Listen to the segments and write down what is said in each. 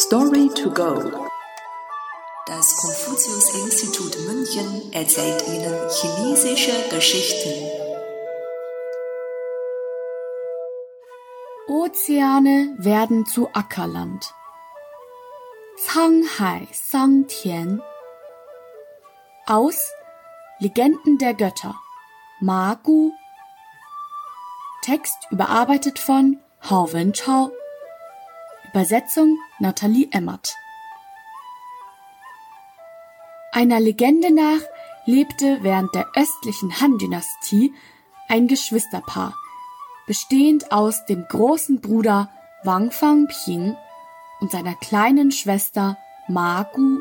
Story to go. Das Konfuzius-Institut München erzählt Ihnen chinesische Geschichten. Ozeane werden zu Ackerland. Canghai Sangtian aus Legenden der Götter Ma Gu Text überarbeitet von Hao Wenchao Übersetzung Nathalie Emmert. Einer Legende nach lebte während der östlichen Han-Dynastie ein Geschwisterpaar, bestehend aus dem großen Bruder Wang Fangping und seiner kleinen Schwester Ma Gu.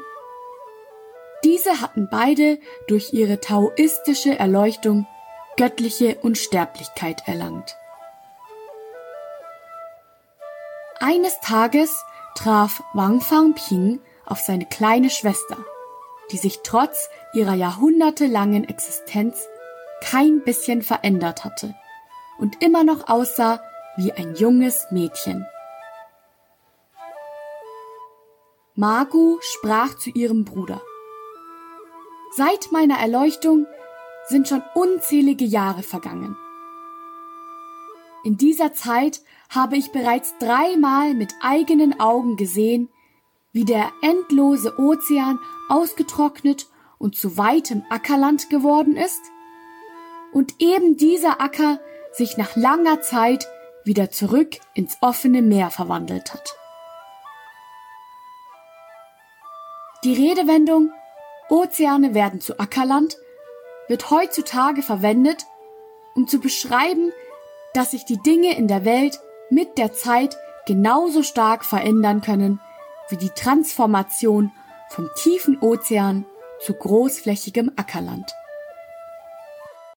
Diese hatten beide durch ihre taoistische Erleuchtung göttliche Unsterblichkeit erlangt. Eines Tages traf Wang Fangping auf seine kleine Schwester, die sich trotz ihrer jahrhundertelangen Existenz kein bisschen verändert hatte und immer noch aussah wie ein junges Mädchen. Magu sprach zu ihrem Bruder. Seit meiner Erleuchtung sind schon unzählige Jahre vergangen. In dieser Zeit habe ich bereits dreimal mit eigenen Augen gesehen, wie der endlose Ozean ausgetrocknet und zu weitem Ackerland geworden ist und eben dieser Acker sich nach langer Zeit wieder zurück ins offene Meer verwandelt hat. Die Redewendung Ozeane werden zu Ackerland wird heutzutage verwendet, um zu beschreiben, dass sich die Dinge in der Welt mit der Zeit genauso stark verändern können wie die Transformation vom tiefen Ozean zu großflächigem Ackerland.